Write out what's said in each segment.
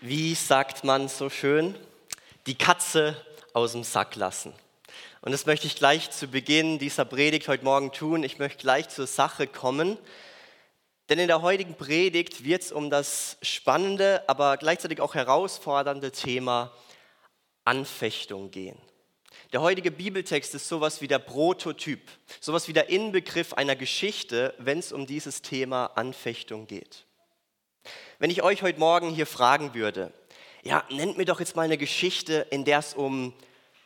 wie sagt man so schön, die Katze aus dem Sack lassen. Und das möchte ich gleich zu Beginn dieser Predigt heute Morgen tun. Ich möchte gleich zur Sache kommen. Denn in der heutigen Predigt wird es um das spannende, aber gleichzeitig auch herausfordernde Thema Anfechtung gehen. Der heutige Bibeltext ist sowas wie der Prototyp, sowas wie der Inbegriff einer Geschichte, wenn es um dieses Thema Anfechtung geht. Wenn ich euch heute Morgen hier fragen würde, ja, nennt mir doch jetzt mal eine Geschichte, in der es um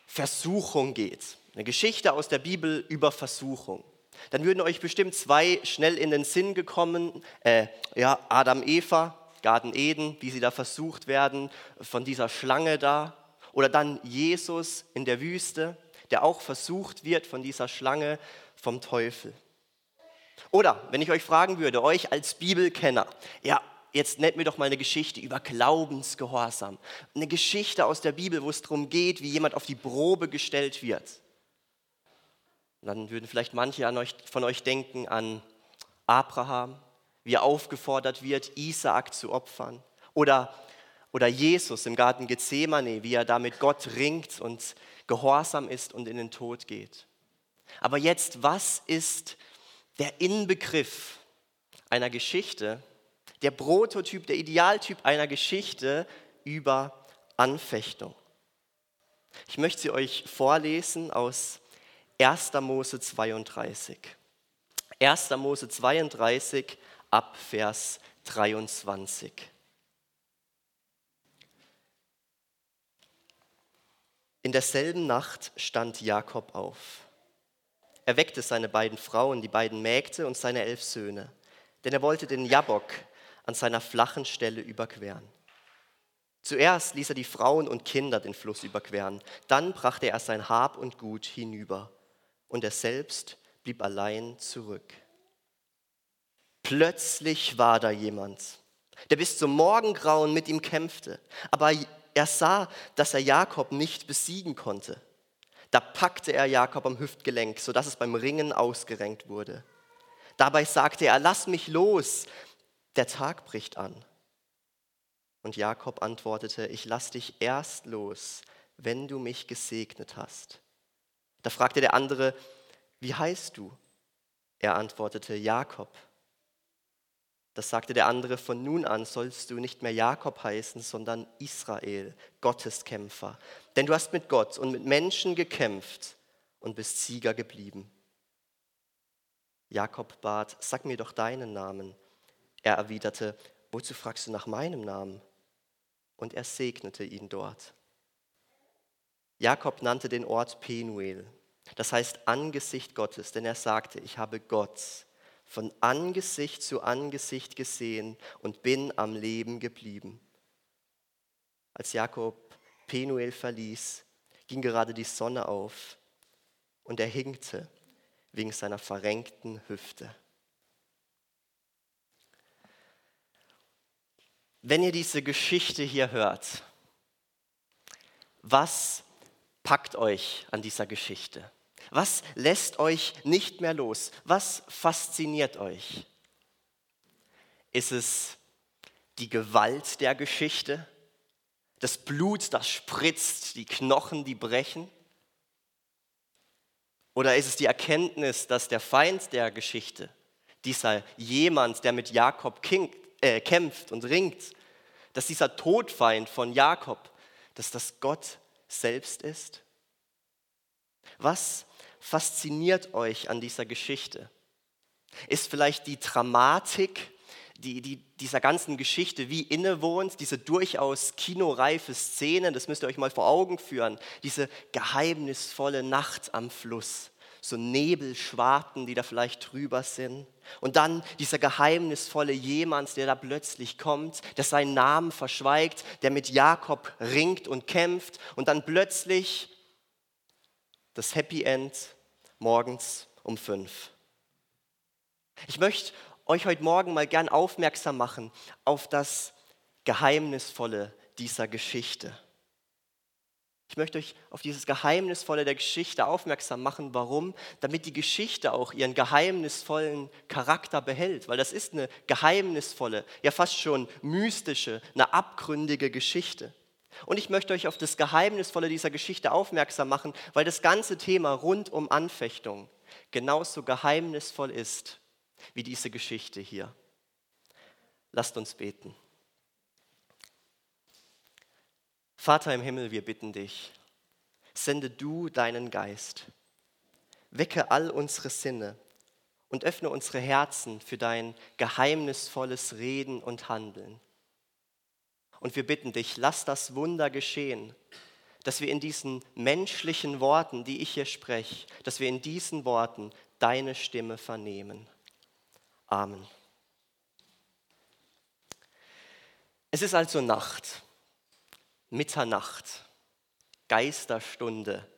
Versuchung geht. Eine Geschichte aus der Bibel über Versuchung. Dann würden euch bestimmt zwei schnell in den Sinn gekommen. Äh, ja, Adam, Eva, Garten Eden, wie sie da versucht werden von dieser Schlange da. Oder dann Jesus in der Wüste, der auch versucht wird von dieser Schlange vom Teufel. Oder wenn ich euch fragen würde, euch als Bibelkenner, ja, jetzt nennt mir doch mal eine Geschichte über Glaubensgehorsam. Eine Geschichte aus der Bibel, wo es darum geht, wie jemand auf die Probe gestellt wird. Und dann würden vielleicht manche euch, von euch denken an Abraham, wie er aufgefordert wird, Isaak zu opfern. Oder, oder Jesus im Garten Gethsemane, wie er da mit Gott ringt und gehorsam ist und in den Tod geht. Aber jetzt, was ist der Inbegriff einer Geschichte, der Prototyp, der Idealtyp einer Geschichte über Anfechtung. Ich möchte sie euch vorlesen aus 1. Mose 32. 1. Mose 32 ab Vers 23. In derselben Nacht stand Jakob auf. Er weckte seine beiden Frauen, die beiden Mägde und seine elf Söhne, denn er wollte den Jabok, an seiner flachen Stelle überqueren. Zuerst ließ er die Frauen und Kinder den Fluss überqueren, dann brachte er sein Hab und Gut hinüber, und er selbst blieb allein zurück. Plötzlich war da jemand, der bis zum Morgengrauen mit ihm kämpfte, aber er sah, dass er Jakob nicht besiegen konnte. Da packte er Jakob am Hüftgelenk, sodass es beim Ringen ausgerenkt wurde. Dabei sagte er, lass mich los, der Tag bricht an. Und Jakob antwortete, ich lass dich erst los, wenn du mich gesegnet hast. Da fragte der andere, wie heißt du? Er antwortete, Jakob. Das sagte der andere, von nun an sollst du nicht mehr Jakob heißen, sondern Israel, Gotteskämpfer. Denn du hast mit Gott und mit Menschen gekämpft und bist Sieger geblieben. Jakob bat, sag mir doch deinen Namen. Er erwiderte, wozu fragst du nach meinem Namen? Und er segnete ihn dort. Jakob nannte den Ort Penuel, das heißt Angesicht Gottes, denn er sagte, ich habe Gott von Angesicht zu Angesicht gesehen und bin am Leben geblieben. Als Jakob Penuel verließ, ging gerade die Sonne auf und er hinkte wegen seiner verrenkten Hüfte. Wenn ihr diese Geschichte hier hört, was packt euch an dieser Geschichte? Was lässt euch nicht mehr los? Was fasziniert euch? Ist es die Gewalt der Geschichte? Das Blut, das spritzt, die Knochen, die brechen? Oder ist es die Erkenntnis, dass der Feind der Geschichte, dieser jemand, der mit Jakob äh, kämpft und ringt, dass dieser Todfeind von Jakob, dass das Gott selbst ist? Was fasziniert euch an dieser Geschichte? Ist vielleicht die Dramatik die, die dieser ganzen Geschichte wie innewohnt, diese durchaus kinoreife Szene, das müsst ihr euch mal vor Augen führen, diese geheimnisvolle Nacht am Fluss, so Nebelschwarten, die da vielleicht drüber sind. Und dann dieser geheimnisvolle jemand, der da plötzlich kommt, der seinen Namen verschweigt, der mit Jakob ringt und kämpft. Und dann plötzlich das Happy End morgens um fünf. Ich möchte euch heute Morgen mal gern aufmerksam machen auf das Geheimnisvolle dieser Geschichte. Ich möchte euch auf dieses Geheimnisvolle der Geschichte aufmerksam machen. Warum? Damit die Geschichte auch ihren geheimnisvollen Charakter behält. Weil das ist eine geheimnisvolle, ja fast schon mystische, eine abgründige Geschichte. Und ich möchte euch auf das Geheimnisvolle dieser Geschichte aufmerksam machen, weil das ganze Thema rund um Anfechtung genauso geheimnisvoll ist wie diese Geschichte hier. Lasst uns beten. Vater im Himmel, wir bitten dich, sende du deinen Geist, wecke all unsere Sinne und öffne unsere Herzen für dein geheimnisvolles Reden und Handeln. Und wir bitten dich, lass das Wunder geschehen, dass wir in diesen menschlichen Worten, die ich hier spreche, dass wir in diesen Worten deine Stimme vernehmen. Amen. Es ist also Nacht. Mitternacht, Geisterstunde,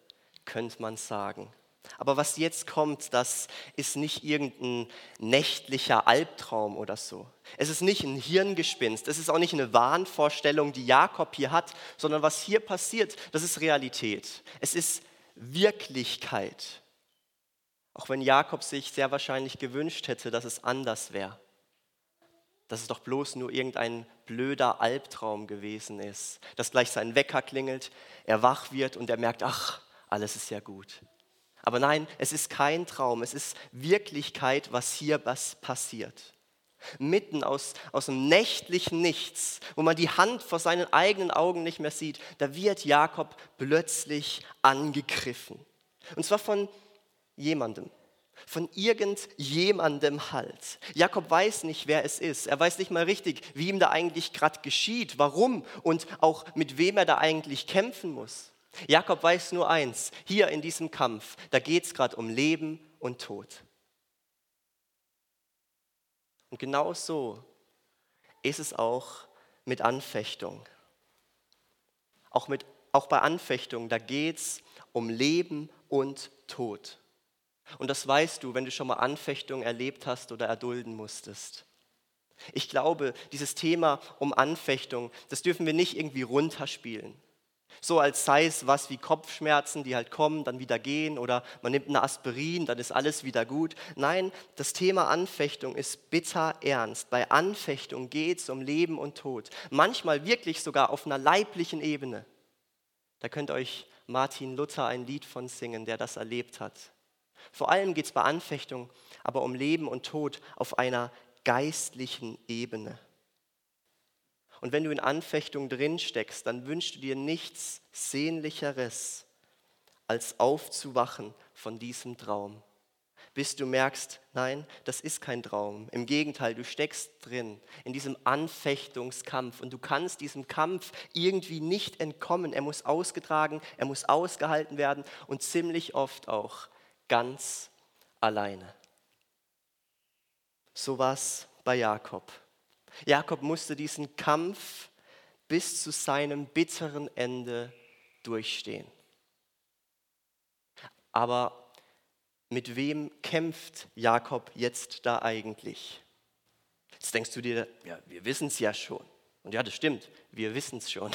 könnte man sagen. Aber was jetzt kommt, das ist nicht irgendein nächtlicher Albtraum oder so. Es ist nicht ein Hirngespinst, es ist auch nicht eine Wahnvorstellung, die Jakob hier hat, sondern was hier passiert, das ist Realität. Es ist Wirklichkeit. Auch wenn Jakob sich sehr wahrscheinlich gewünscht hätte, dass es anders wäre dass es doch bloß nur irgendein blöder Albtraum gewesen ist, dass gleich sein Wecker klingelt, er wach wird und er merkt, ach, alles ist ja gut. Aber nein, es ist kein Traum, es ist Wirklichkeit, was hier was passiert. Mitten aus, aus dem nächtlichen Nichts, wo man die Hand vor seinen eigenen Augen nicht mehr sieht, da wird Jakob plötzlich angegriffen. Und zwar von jemandem, von irgendjemandem halt. Jakob weiß nicht, wer es ist. Er weiß nicht mal richtig, wie ihm da eigentlich gerade geschieht, warum und auch mit wem er da eigentlich kämpfen muss. Jakob weiß nur eins, hier in diesem Kampf, da geht es gerade um Leben und Tod. Und genau so ist es auch mit Anfechtung. Auch, mit, auch bei Anfechtung, da geht es um Leben und Tod. Und das weißt du, wenn du schon mal Anfechtung erlebt hast oder erdulden musstest. Ich glaube, dieses Thema um Anfechtung, das dürfen wir nicht irgendwie runterspielen. So als sei es was wie Kopfschmerzen, die halt kommen, dann wieder gehen oder man nimmt eine Aspirin, dann ist alles wieder gut. Nein, das Thema Anfechtung ist bitter ernst. Bei Anfechtung geht es um Leben und Tod. Manchmal wirklich sogar auf einer leiblichen Ebene. Da könnt euch Martin Luther ein Lied von singen, der das erlebt hat. Vor allem geht es bei Anfechtung aber um Leben und Tod auf einer geistlichen Ebene. Und wenn du in Anfechtung drin steckst, dann wünschst du dir nichts Sehnlicheres, als aufzuwachen von diesem Traum. Bis du merkst, nein, das ist kein Traum. Im Gegenteil, du steckst drin in diesem Anfechtungskampf und du kannst diesem Kampf irgendwie nicht entkommen. Er muss ausgetragen, er muss ausgehalten werden und ziemlich oft auch ganz alleine. So war es bei Jakob. Jakob musste diesen Kampf bis zu seinem bitteren Ende durchstehen. Aber mit wem kämpft Jakob jetzt da eigentlich? Jetzt denkst du dir, ja, wir wissen es ja schon. Und ja, das stimmt, wir wissen es schon.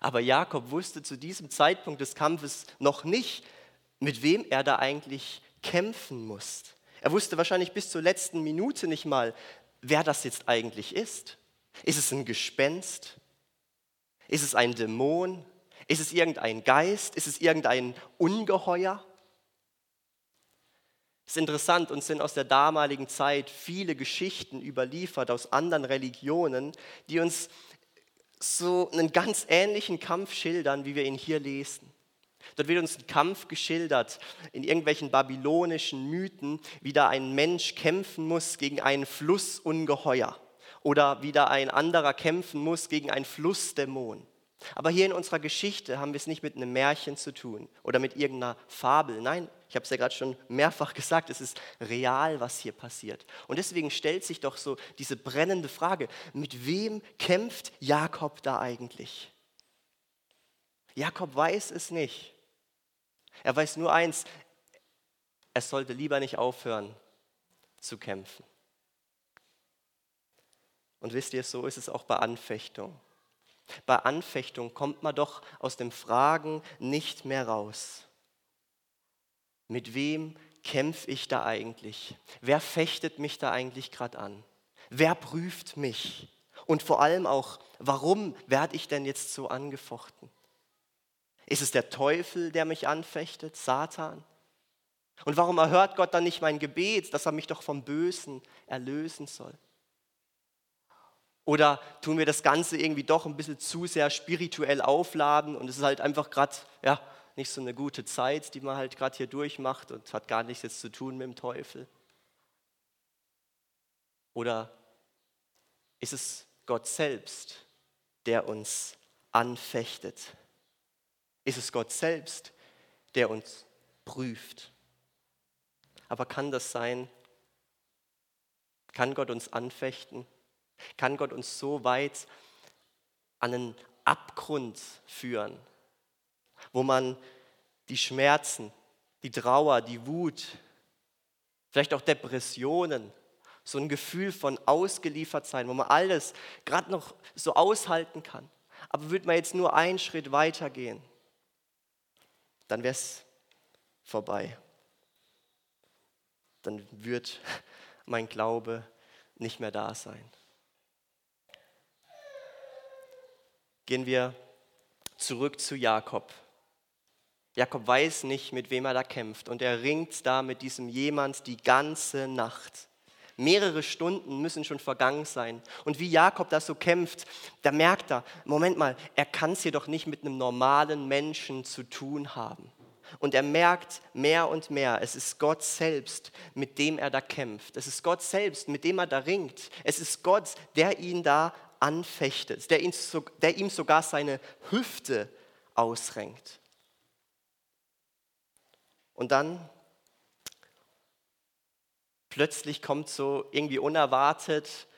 Aber Jakob wusste zu diesem Zeitpunkt des Kampfes noch nicht, mit wem er da eigentlich kämpfen muss. Er wusste wahrscheinlich bis zur letzten Minute nicht mal, wer das jetzt eigentlich ist. Ist es ein Gespenst? Ist es ein Dämon? Ist es irgendein Geist? Ist es irgendein Ungeheuer? Es ist interessant, uns sind aus der damaligen Zeit viele Geschichten überliefert aus anderen Religionen, die uns so einen ganz ähnlichen Kampf schildern, wie wir ihn hier lesen. Dort wird uns ein Kampf geschildert in irgendwelchen babylonischen Mythen, wie da ein Mensch kämpfen muss gegen einen Flussungeheuer oder wie da ein anderer kämpfen muss gegen einen Flussdämon. Aber hier in unserer Geschichte haben wir es nicht mit einem Märchen zu tun oder mit irgendeiner Fabel. Nein, ich habe es ja gerade schon mehrfach gesagt, es ist real, was hier passiert. Und deswegen stellt sich doch so diese brennende Frage, mit wem kämpft Jakob da eigentlich? Jakob weiß es nicht. Er weiß nur eins, er sollte lieber nicht aufhören zu kämpfen. Und wisst ihr, so ist es auch bei Anfechtung. Bei Anfechtung kommt man doch aus dem Fragen nicht mehr raus. Mit wem kämpfe ich da eigentlich? Wer fechtet mich da eigentlich gerade an? Wer prüft mich? Und vor allem auch, warum werde ich denn jetzt so angefochten? Ist es der Teufel, der mich anfechtet, Satan? Und warum erhört Gott dann nicht mein Gebet, dass er mich doch vom Bösen erlösen soll? Oder tun wir das Ganze irgendwie doch ein bisschen zu sehr spirituell aufladen und es ist halt einfach gerade ja, nicht so eine gute Zeit, die man halt gerade hier durchmacht und hat gar nichts jetzt zu tun mit dem Teufel? Oder ist es Gott selbst, der uns anfechtet? Ist es Gott selbst, der uns prüft? Aber kann das sein? Kann Gott uns anfechten? Kann Gott uns so weit an einen Abgrund führen, wo man die Schmerzen, die Trauer, die Wut, vielleicht auch Depressionen, so ein Gefühl von ausgeliefert sein, wo man alles gerade noch so aushalten kann. Aber würde man jetzt nur einen Schritt weiter gehen, dann wäre es vorbei. Dann wird mein Glaube nicht mehr da sein. Gehen wir zurück zu Jakob. Jakob weiß nicht, mit wem er da kämpft und er ringt da mit diesem jemand die ganze Nacht. Mehrere Stunden müssen schon vergangen sein. Und wie Jakob das so kämpft, da merkt er, Moment mal, er kann es jedoch nicht mit einem normalen Menschen zu tun haben. Und er merkt mehr und mehr, es ist Gott selbst, mit dem er da kämpft. Es ist Gott selbst, mit dem er da ringt. Es ist Gott, der ihn da anfechtet, der, ihn der ihm sogar seine Hüfte ausrenkt. Und dann plötzlich kommt so irgendwie unerwartet,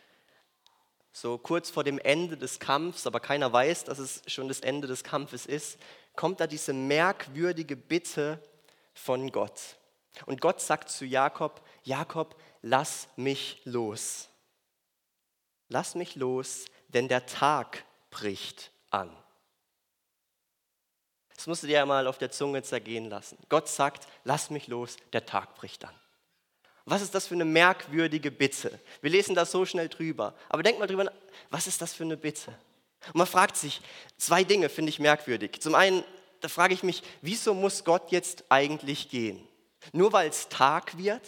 so kurz vor dem Ende des Kampfs, aber keiner weiß, dass es schon das Ende des Kampfes ist, kommt da diese merkwürdige Bitte von Gott. Und Gott sagt zu Jakob, Jakob, lass mich los. Lass mich los, denn der Tag bricht an. Das musst du dir ja mal auf der Zunge zergehen lassen. Gott sagt, lass mich los, der Tag bricht an. Was ist das für eine merkwürdige Bitte? Wir lesen da so schnell drüber. Aber denk mal drüber was ist das für eine Bitte? Und man fragt sich, zwei Dinge finde ich merkwürdig. Zum einen, da frage ich mich, wieso muss Gott jetzt eigentlich gehen? Nur weil es Tag wird?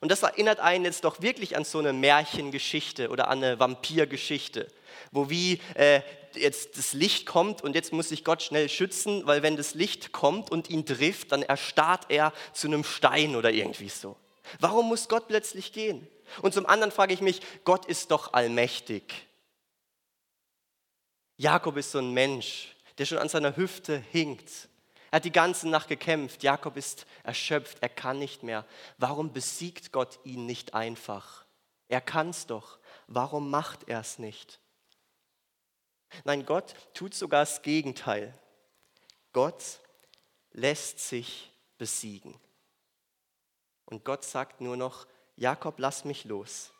Und das erinnert einen jetzt doch wirklich an so eine Märchengeschichte oder an eine Vampirgeschichte, wo wie äh, jetzt das Licht kommt und jetzt muss sich Gott schnell schützen, weil wenn das Licht kommt und ihn trifft, dann erstarrt er zu einem Stein oder irgendwie so. Warum muss Gott plötzlich gehen? Und zum anderen frage ich mich, Gott ist doch allmächtig. Jakob ist so ein Mensch, der schon an seiner Hüfte hinkt. Er hat die ganze Nacht gekämpft. Jakob ist erschöpft, er kann nicht mehr. Warum besiegt Gott ihn nicht einfach? Er kann es doch. Warum macht er es nicht? Nein, Gott tut sogar das Gegenteil. Gott lässt sich besiegen. Und Gott sagt nur noch, Jakob, lass mich los.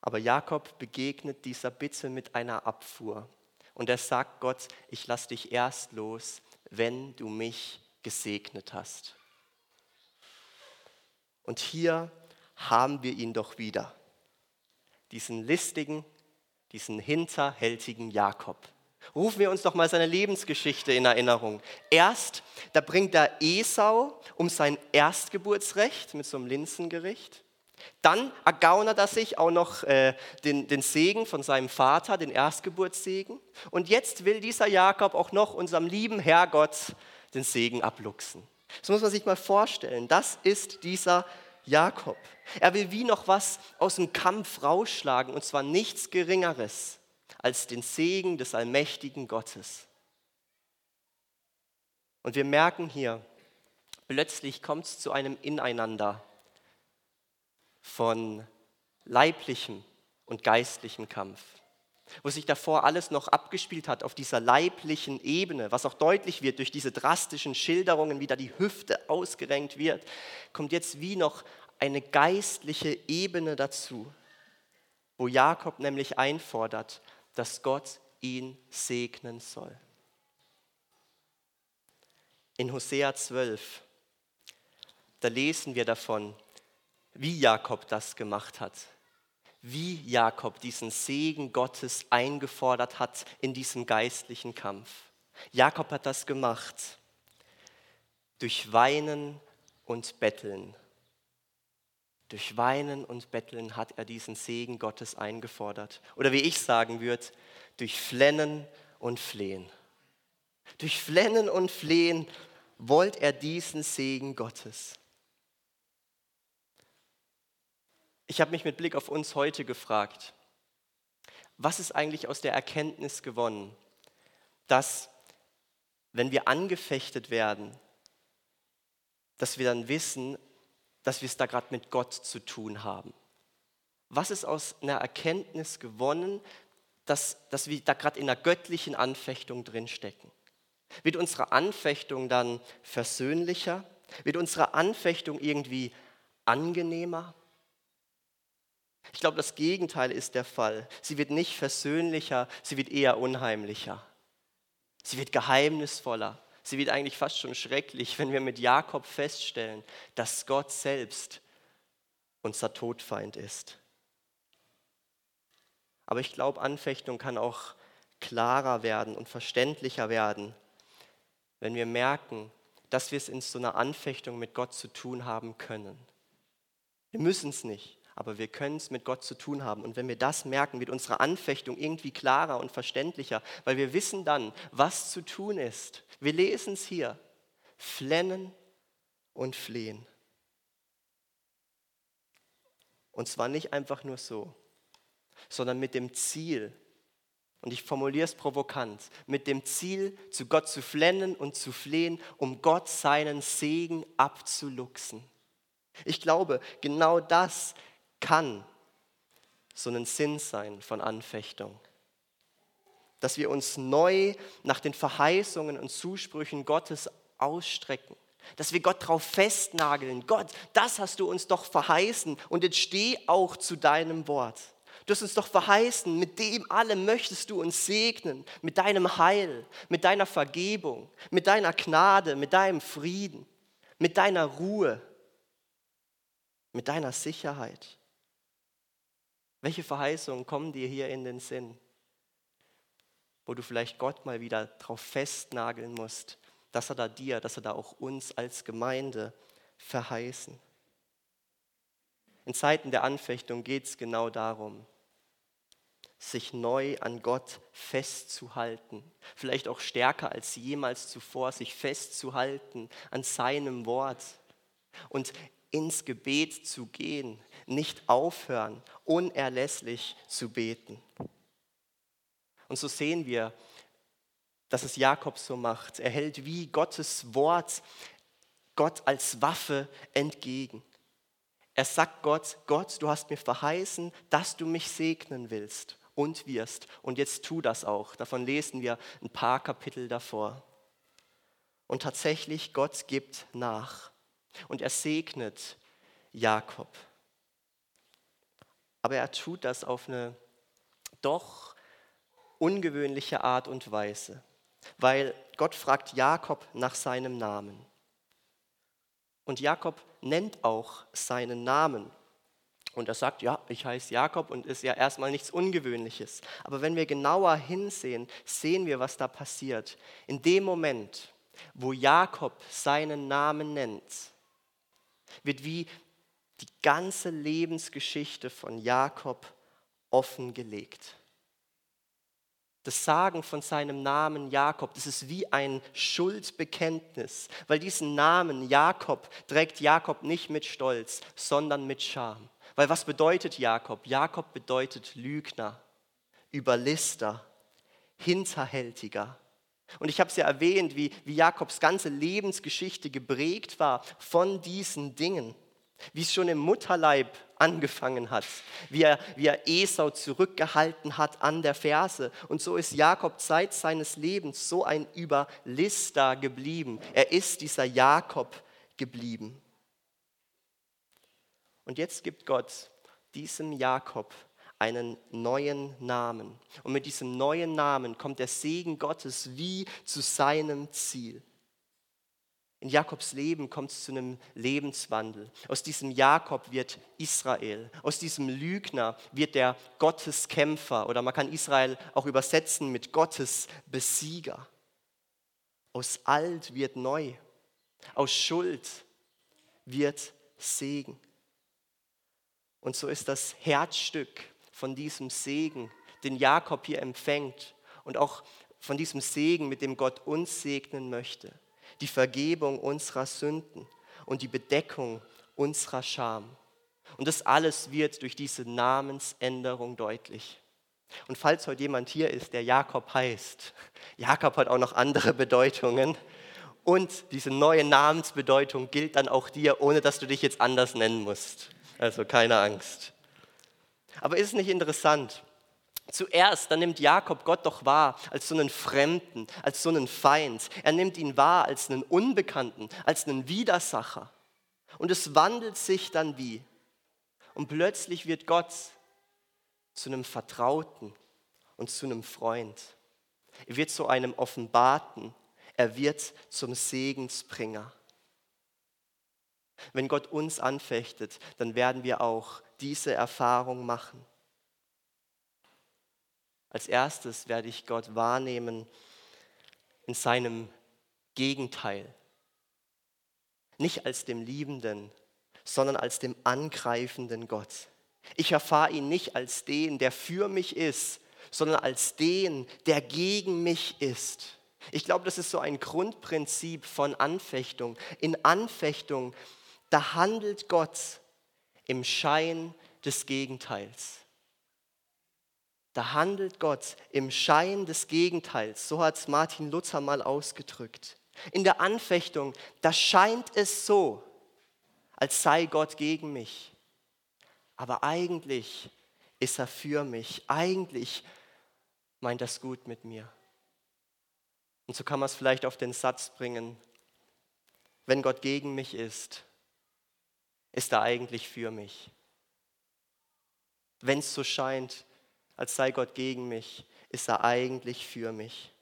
Aber Jakob begegnet dieser Bitte mit einer Abfuhr. Und er sagt Gott, ich lass dich erst los, wenn du mich gesegnet hast. Und hier haben wir ihn doch wieder. Diesen listigen, diesen hinterhältigen Jakob. Rufen wir uns doch mal seine Lebensgeschichte in Erinnerung. Erst, da bringt er Esau um sein Erstgeburtsrecht mit so einem Linsengericht. Dann ergaunert er sich auch noch äh, den, den Segen von seinem Vater, den Erstgeburtssegen. Und jetzt will dieser Jakob auch noch unserem lieben Herrgott den Segen abluchsen. Das muss man sich mal vorstellen. Das ist dieser Jakob. Er will wie noch was aus dem Kampf rausschlagen, und zwar nichts Geringeres als den Segen des allmächtigen Gottes. Und wir merken hier, plötzlich kommt es zu einem Ineinander von leiblichem und geistlichem Kampf. Wo sich davor alles noch abgespielt hat auf dieser leiblichen Ebene, was auch deutlich wird durch diese drastischen Schilderungen, wie da die Hüfte ausgerenkt wird, kommt jetzt wie noch eine geistliche Ebene dazu, wo Jakob nämlich einfordert, dass Gott ihn segnen soll. In Hosea 12, da lesen wir davon, wie Jakob das gemacht hat, wie Jakob diesen Segen Gottes eingefordert hat in diesem geistlichen Kampf. Jakob hat das gemacht durch Weinen und Betteln. Durch Weinen und Betteln hat er diesen Segen Gottes eingefordert. Oder wie ich sagen würde, durch Flennen und Flehen. Durch Flennen und Flehen wollt er diesen Segen Gottes. Ich habe mich mit Blick auf uns heute gefragt, was ist eigentlich aus der Erkenntnis gewonnen, dass wenn wir angefechtet werden, dass wir dann wissen, dass wir es da gerade mit Gott zu tun haben. Was ist aus einer Erkenntnis gewonnen, dass, dass wir da gerade in einer göttlichen Anfechtung drinstecken? Wird unsere Anfechtung dann versöhnlicher? Wird unsere Anfechtung irgendwie angenehmer? Ich glaube, das Gegenteil ist der Fall. Sie wird nicht versöhnlicher, sie wird eher unheimlicher. Sie wird geheimnisvoller. Sie wird eigentlich fast schon schrecklich, wenn wir mit Jakob feststellen, dass Gott selbst unser Todfeind ist. Aber ich glaube, Anfechtung kann auch klarer werden und verständlicher werden, wenn wir merken, dass wir es in so einer Anfechtung mit Gott zu tun haben können. Wir müssen es nicht, aber wir können es mit Gott zu tun haben. Und wenn wir das merken, wird unsere Anfechtung irgendwie klarer und verständlicher, weil wir wissen dann, was zu tun ist. Wir lesen es hier. Flennen und flehen. Und zwar nicht einfach nur so, sondern mit dem Ziel, und ich formuliere es provokant, mit dem Ziel, zu Gott zu flennen und zu flehen, um Gott seinen Segen abzuluxen. Ich glaube, genau das kann so ein Sinn sein von Anfechtung. Dass wir uns neu nach den Verheißungen und Zusprüchen Gottes ausstrecken. Dass wir Gott darauf festnageln. Gott, das hast du uns doch verheißen und jetzt steh auch zu deinem Wort. Du hast uns doch verheißen, mit dem allem möchtest du uns segnen, mit deinem Heil, mit deiner Vergebung, mit deiner Gnade, mit deinem Frieden, mit deiner Ruhe, mit deiner Sicherheit. Welche Verheißungen kommen dir hier in den Sinn, wo du vielleicht Gott mal wieder drauf festnageln musst, dass er da dir, dass er da auch uns als Gemeinde verheißen? In Zeiten der Anfechtung geht es genau darum, sich neu an Gott festzuhalten, vielleicht auch stärker als jemals zuvor, sich festzuhalten an seinem Wort und ins Gebet zu gehen, nicht aufhören, unerlässlich zu beten. Und so sehen wir, dass es Jakob so macht. Er hält wie Gottes Wort Gott als Waffe entgegen. Er sagt Gott, Gott, du hast mir verheißen, dass du mich segnen willst und wirst. Und jetzt tu das auch. Davon lesen wir ein paar Kapitel davor. Und tatsächlich, Gott gibt nach. Und er segnet Jakob. Aber er tut das auf eine doch ungewöhnliche Art und Weise, weil Gott fragt Jakob nach seinem Namen. Und Jakob nennt auch seinen Namen. Und er sagt, ja, ich heiße Jakob und ist ja erstmal nichts Ungewöhnliches. Aber wenn wir genauer hinsehen, sehen wir, was da passiert. In dem Moment, wo Jakob seinen Namen nennt, wird wie die ganze Lebensgeschichte von Jakob offengelegt. Das Sagen von seinem Namen Jakob, das ist wie ein Schuldbekenntnis, weil diesen Namen Jakob trägt Jakob nicht mit Stolz, sondern mit Scham. Weil was bedeutet Jakob? Jakob bedeutet Lügner, Überlister, Hinterhältiger. Und ich habe es ja erwähnt, wie, wie Jakobs ganze Lebensgeschichte geprägt war von diesen Dingen wie es schon im Mutterleib angefangen hat, wie er, wie er Esau zurückgehalten hat an der Ferse. Und so ist Jakob seit seines Lebens so ein Überlister geblieben. Er ist dieser Jakob geblieben. Und jetzt gibt Gott diesem Jakob einen neuen Namen. Und mit diesem neuen Namen kommt der Segen Gottes wie zu seinem Ziel. In Jakobs Leben kommt es zu einem Lebenswandel. Aus diesem Jakob wird Israel. Aus diesem Lügner wird der Gotteskämpfer. Oder man kann Israel auch übersetzen mit Gottes Besieger. Aus alt wird neu. Aus Schuld wird Segen. Und so ist das Herzstück von diesem Segen, den Jakob hier empfängt und auch von diesem Segen, mit dem Gott uns segnen möchte die Vergebung unserer Sünden und die Bedeckung unserer Scham. Und das alles wird durch diese Namensänderung deutlich. Und falls heute jemand hier ist, der Jakob heißt, Jakob hat auch noch andere Bedeutungen. Und diese neue Namensbedeutung gilt dann auch dir, ohne dass du dich jetzt anders nennen musst. Also keine Angst. Aber ist es nicht interessant? Zuerst, dann nimmt Jakob Gott doch wahr als so einen Fremden, als so einen Feind. Er nimmt ihn wahr als einen Unbekannten, als einen Widersacher. Und es wandelt sich dann wie. Und plötzlich wird Gott zu einem Vertrauten und zu einem Freund. Er wird zu einem Offenbarten. Er wird zum Segensbringer. Wenn Gott uns anfechtet, dann werden wir auch diese Erfahrung machen. Als erstes werde ich Gott wahrnehmen in seinem Gegenteil. Nicht als dem liebenden, sondern als dem angreifenden Gott. Ich erfahre ihn nicht als den, der für mich ist, sondern als den, der gegen mich ist. Ich glaube, das ist so ein Grundprinzip von Anfechtung. In Anfechtung, da handelt Gott im Schein des Gegenteils. Da handelt Gott im Schein des Gegenteils. So hat es Martin Luther mal ausgedrückt. In der Anfechtung, da scheint es so, als sei Gott gegen mich. Aber eigentlich ist er für mich. Eigentlich meint das gut mit mir. Und so kann man es vielleicht auf den Satz bringen, wenn Gott gegen mich ist, ist er eigentlich für mich. Wenn es so scheint, als sei Gott gegen mich, ist er eigentlich für mich.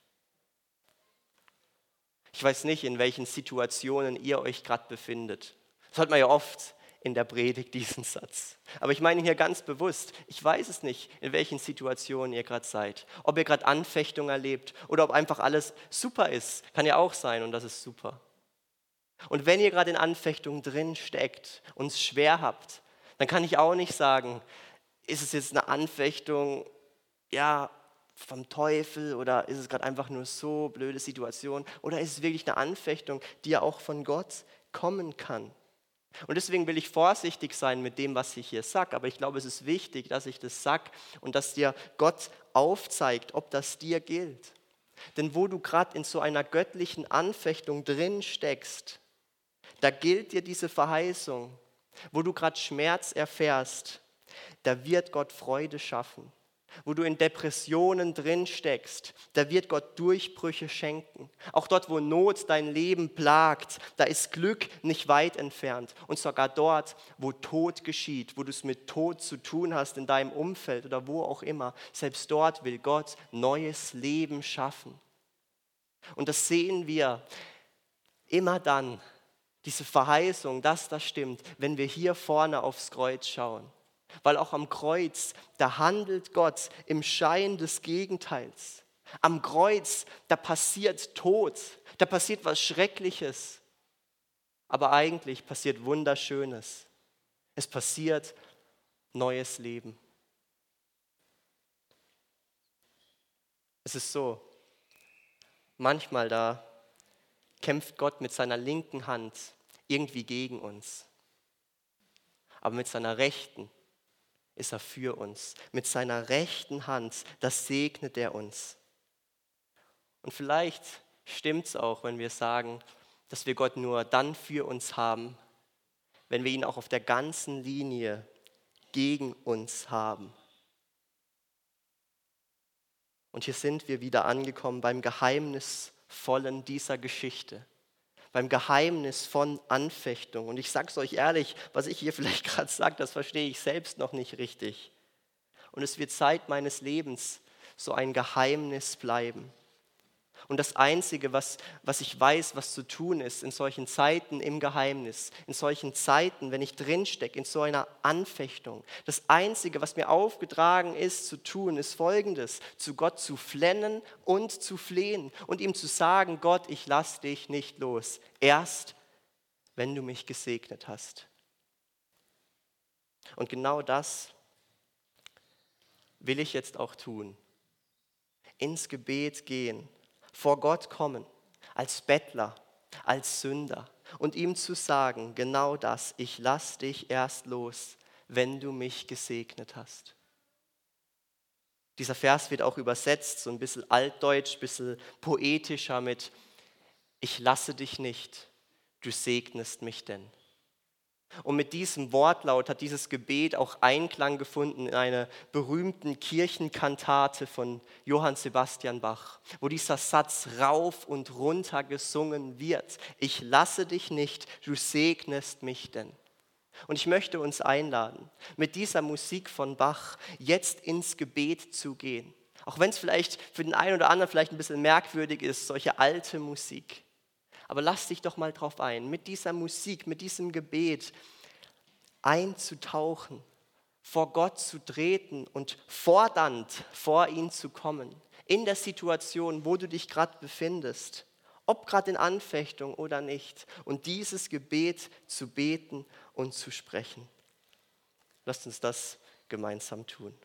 Ich weiß nicht, in welchen Situationen ihr euch gerade befindet. Das hört man ja oft in der Predigt, diesen Satz. Aber ich meine hier ganz bewusst, ich weiß es nicht, in welchen Situationen ihr gerade seid. Ob ihr gerade Anfechtung erlebt oder ob einfach alles super ist, kann ja auch sein und das ist super. Und wenn ihr gerade in Anfechtung drin steckt und es schwer habt, dann kann ich auch nicht sagen, ist es jetzt eine Anfechtung, ja, vom Teufel oder ist es gerade einfach nur so blöde Situation oder ist es wirklich eine Anfechtung, die ja auch von Gott kommen kann? Und deswegen will ich vorsichtig sein mit dem, was ich hier sage, aber ich glaube, es ist wichtig, dass ich das sage und dass dir Gott aufzeigt, ob das dir gilt. Denn wo du gerade in so einer göttlichen Anfechtung drin steckst, da gilt dir diese Verheißung. Wo du gerade Schmerz erfährst, da wird Gott Freude schaffen. Wo du in Depressionen drin steckst, da wird Gott Durchbrüche schenken. Auch dort, wo Not dein Leben plagt, da ist Glück nicht weit entfernt. Und sogar dort, wo Tod geschieht, wo du es mit Tod zu tun hast in deinem Umfeld oder wo auch immer, selbst dort will Gott neues Leben schaffen. Und das sehen wir immer dann, diese Verheißung, dass das stimmt, wenn wir hier vorne aufs Kreuz schauen. Weil auch am Kreuz, da handelt Gott im Schein des Gegenteils. Am Kreuz, da passiert Tod, da passiert was Schreckliches. Aber eigentlich passiert Wunderschönes. Es passiert neues Leben. Es ist so, manchmal da kämpft Gott mit seiner linken Hand irgendwie gegen uns. Aber mit seiner rechten ist er für uns. Mit seiner rechten Hand, das segnet er uns. Und vielleicht stimmt es auch, wenn wir sagen, dass wir Gott nur dann für uns haben, wenn wir ihn auch auf der ganzen Linie gegen uns haben. Und hier sind wir wieder angekommen beim Geheimnisvollen dieser Geschichte beim Geheimnis von Anfechtung. Und ich sage es euch ehrlich, was ich hier vielleicht gerade sage, das verstehe ich selbst noch nicht richtig. Und es wird Zeit meines Lebens so ein Geheimnis bleiben. Und das Einzige, was, was ich weiß, was zu tun ist in solchen Zeiten im Geheimnis, in solchen Zeiten, wenn ich drinstecke, in so einer Anfechtung, das Einzige, was mir aufgetragen ist zu tun, ist Folgendes, zu Gott zu flennen und zu flehen und ihm zu sagen, Gott, ich lass dich nicht los, erst wenn du mich gesegnet hast. Und genau das will ich jetzt auch tun. Ins Gebet gehen vor Gott kommen, als Bettler, als Sünder und ihm zu sagen, genau das, ich lass dich erst los, wenn du mich gesegnet hast. Dieser Vers wird auch übersetzt, so ein bisschen altdeutsch, ein bisschen poetischer mit, ich lasse dich nicht, du segnest mich denn. Und mit diesem Wortlaut hat dieses Gebet auch Einklang gefunden in einer berühmten Kirchenkantate von Johann Sebastian Bach, wo dieser Satz rauf und runter gesungen wird. Ich lasse dich nicht, du segnest mich denn. Und ich möchte uns einladen, mit dieser Musik von Bach jetzt ins Gebet zu gehen. Auch wenn es vielleicht für den einen oder anderen vielleicht ein bisschen merkwürdig ist, solche alte Musik. Aber lass dich doch mal drauf ein, mit dieser Musik, mit diesem Gebet einzutauchen, vor Gott zu treten und fordernd vor ihn zu kommen. In der Situation, wo du dich gerade befindest, ob gerade in Anfechtung oder nicht, und dieses Gebet zu beten und zu sprechen. Lasst uns das gemeinsam tun.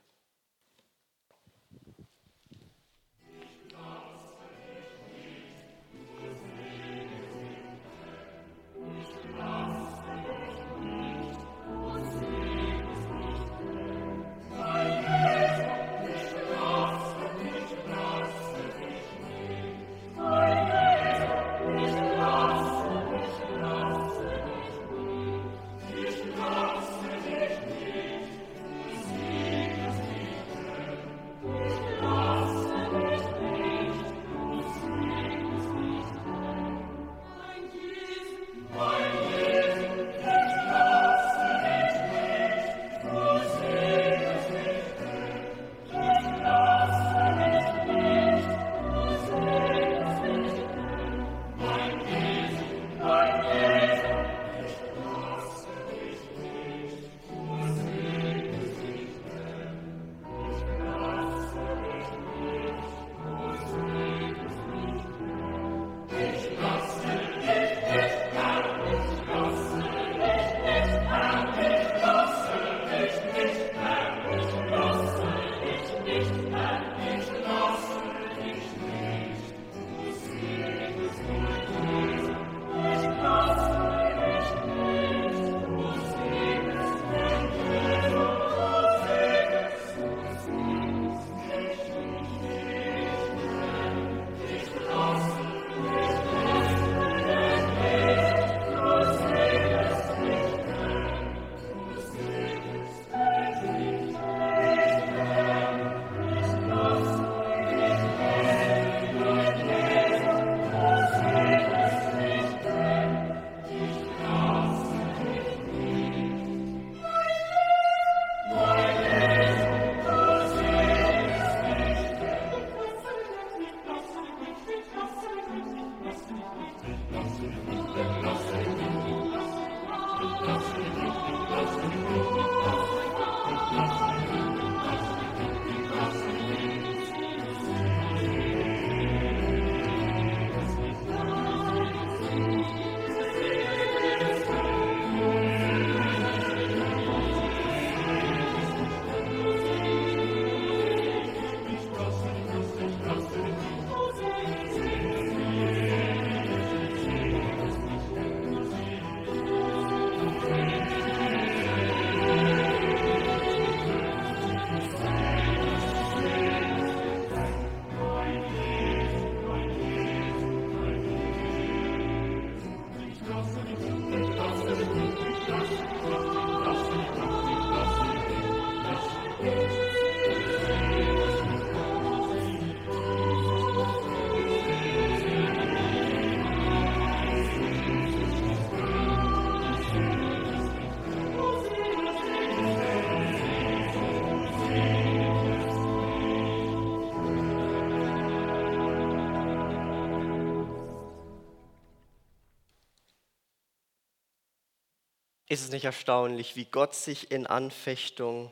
Ist es nicht erstaunlich, wie Gott sich in Anfechtung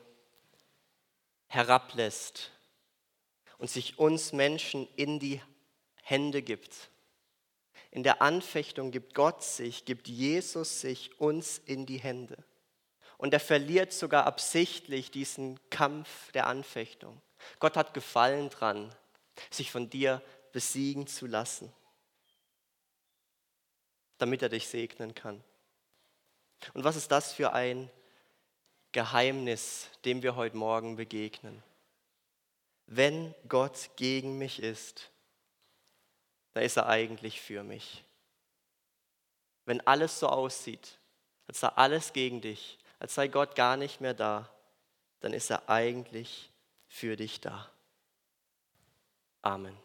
herablässt und sich uns Menschen in die Hände gibt? In der Anfechtung gibt Gott sich, gibt Jesus sich uns in die Hände. Und er verliert sogar absichtlich diesen Kampf der Anfechtung. Gott hat Gefallen dran, sich von dir besiegen zu lassen, damit er dich segnen kann. Und was ist das für ein Geheimnis, dem wir heute Morgen begegnen? Wenn Gott gegen mich ist, dann ist er eigentlich für mich. Wenn alles so aussieht, als sei alles gegen dich, als sei Gott gar nicht mehr da, dann ist er eigentlich für dich da. Amen.